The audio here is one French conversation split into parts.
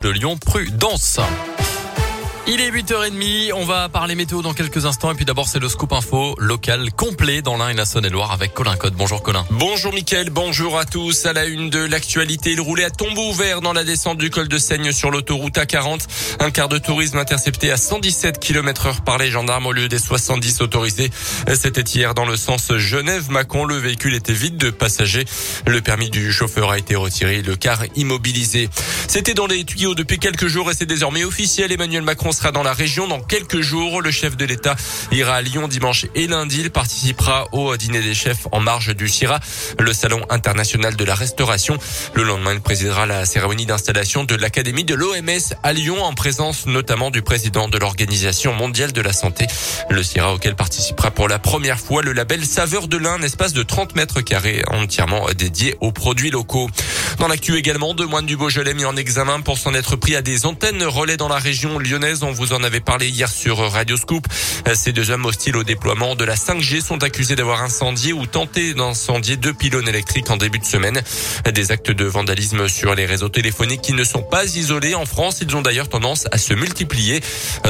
de Lyon, prudence. Il est 8h30, on va parler météo dans quelques instants et puis d'abord c'est le scoop info local complet dans l'Ain et la Saône-et-Loire avec Colin Code. Bonjour Colin. Bonjour Mickaël, bonjour à tous. À la une de l'actualité, il roulait à tombeau ouvert dans la descente du col de Seigne sur l'autoroute A40. Un quart de tourisme intercepté à 117 km heure par les gendarmes au lieu des 70 autorisés. C'était hier dans le sens Genève-Macon. Le véhicule était vide de passagers. Le permis du chauffeur a été retiré, le car immobilisé. C'était dans les tuyaux depuis quelques jours et c'est désormais officiel. Emmanuel Macron sera dans la région dans quelques jours. Le chef de l'État ira à Lyon dimanche et lundi. Il participera au dîner des chefs en marge du CIRA, le salon international de la restauration. Le lendemain, il présidera la cérémonie d'installation de l'Académie de l'OMS à Lyon en présence notamment du président de l'Organisation mondiale de la santé. Le CIRA auquel participera pour la première fois le label Saveur de l'Ain, un espace de 30 mètres carrés entièrement dédié aux produits locaux. Dans l'actu également, deux moines du Beaujolais mis en examen pour s'en être pris à des antennes relais dans la région lyonnaise. On vous en avait parlé hier sur Radio Scoop. Ces deux hommes hostiles au déploiement de la 5G sont accusés d'avoir incendié ou tenté d'incendier deux pylônes électriques en début de semaine. Des actes de vandalisme sur les réseaux téléphoniques qui ne sont pas isolés en France. Ils ont d'ailleurs tendance à se multiplier.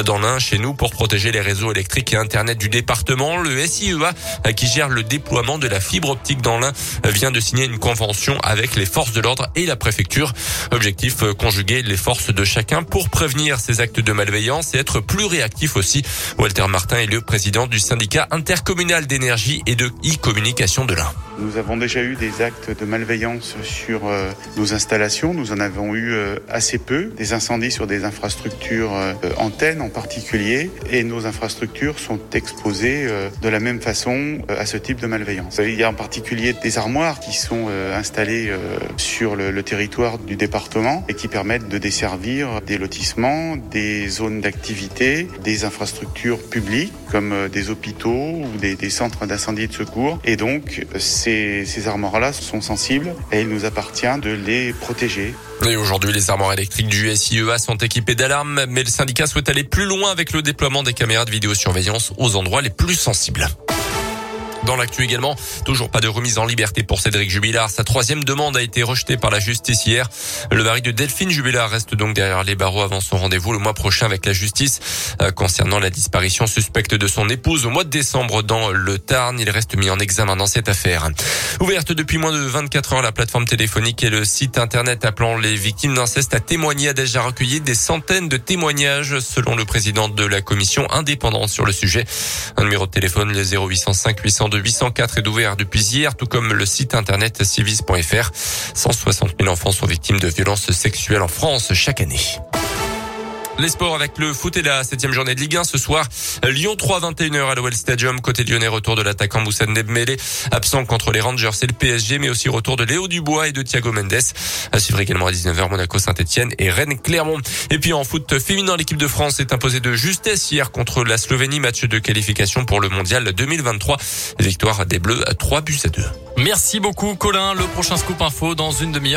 Dans l'un, chez nous, pour protéger les réseaux électriques et Internet du département, le SIEA, qui gère le déploiement de la fibre optique dans l'un, vient de signer une convention avec les forces de l'ordre et la préfecture. Objectif, euh, conjuguer les forces de chacun pour prévenir ces actes de malveillance et être plus réactif aussi. Walter Martin est le président du syndicat intercommunal d'énergie et de e-communication de l'Ain. Nous avons déjà eu des actes de malveillance sur euh, nos installations. Nous en avons eu euh, assez peu. Des incendies sur des infrastructures antennes en particulier. Et nos infrastructures sont exposées de la même façon à ce type de malveillance. Il y a en particulier des armoires qui sont installées sur le, territoire du département et qui permettent de desservir des lotissements, des zones d'activité, des infrastructures publiques comme euh, des hôpitaux ou des, centres d'incendie et de secours. Et donc, ces, armoires-là sont sensibles et il nous appartient de les protéger. Aujourd'hui, les armoires électriques du SIEA sont équipées d'alarmes, mais le syndicat souhaite aller plus loin avec le déploiement des caméras de vidéosurveillance aux endroits les plus sensibles. Dans l'actu également, toujours pas de remise en liberté pour Cédric Jubilard. Sa troisième demande a été rejetée par la justice hier. Le mari de Delphine Jubilard reste donc derrière les barreaux avant son rendez-vous le mois prochain avec la justice euh, concernant la disparition suspecte de son épouse au mois de décembre dans le Tarn. Il reste mis en examen dans cette affaire. Ouverte depuis moins de 24 heures, la plateforme téléphonique et le site internet appelant les victimes d'inceste à témoigner a déjà recueilli des centaines de témoignages selon le président de la commission indépendante sur le sujet. Un numéro de téléphone, le 0805 800 de 804 est ouvert depuis hier, tout comme le site internet civis.fr. 160 000 enfants sont victimes de violences sexuelles en France chaque année. Les sports avec le foot et la septième journée de Ligue 1 ce soir. Lyon 3 21h à l'OL Stadium. Côté lyonnais, retour de l'attaquant Moussa Dembélé, absent contre les Rangers et le PSG, mais aussi retour de Léo Dubois et de Thiago Mendes. À suivre également à 19h Monaco Saint-Etienne et Rennes Clermont. Et puis en foot féminin, l'équipe de France est imposée de justesse hier contre la Slovénie, match de qualification pour le mondial 2023. Victoire des Bleus à 3 buts à 2. Merci beaucoup Colin. Le prochain scoop info dans une demi-heure.